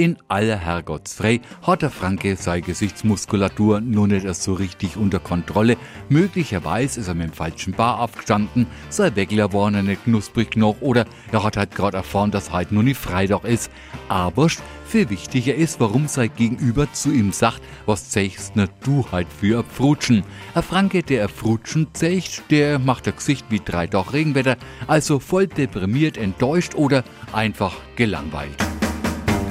In aller Herrgottsfrei hat der Franke seine Gesichtsmuskulatur nur nicht erst so richtig unter Kontrolle. Möglicherweise ist er mit dem falschen Bar aufgestanden, sein Weckler war er nicht knusprig noch oder er hat halt gerade erfahren, dass heute nur nicht Freitag ist. Aber viel wichtiger ist, warum sein Gegenüber zu ihm sagt, was ne du halt für a Pfrutschen. A Franke, der a Pfrutschen zeigt, der macht ein Gesicht wie drei Dach Regenwetter, also voll deprimiert, enttäuscht oder einfach gelangweilt.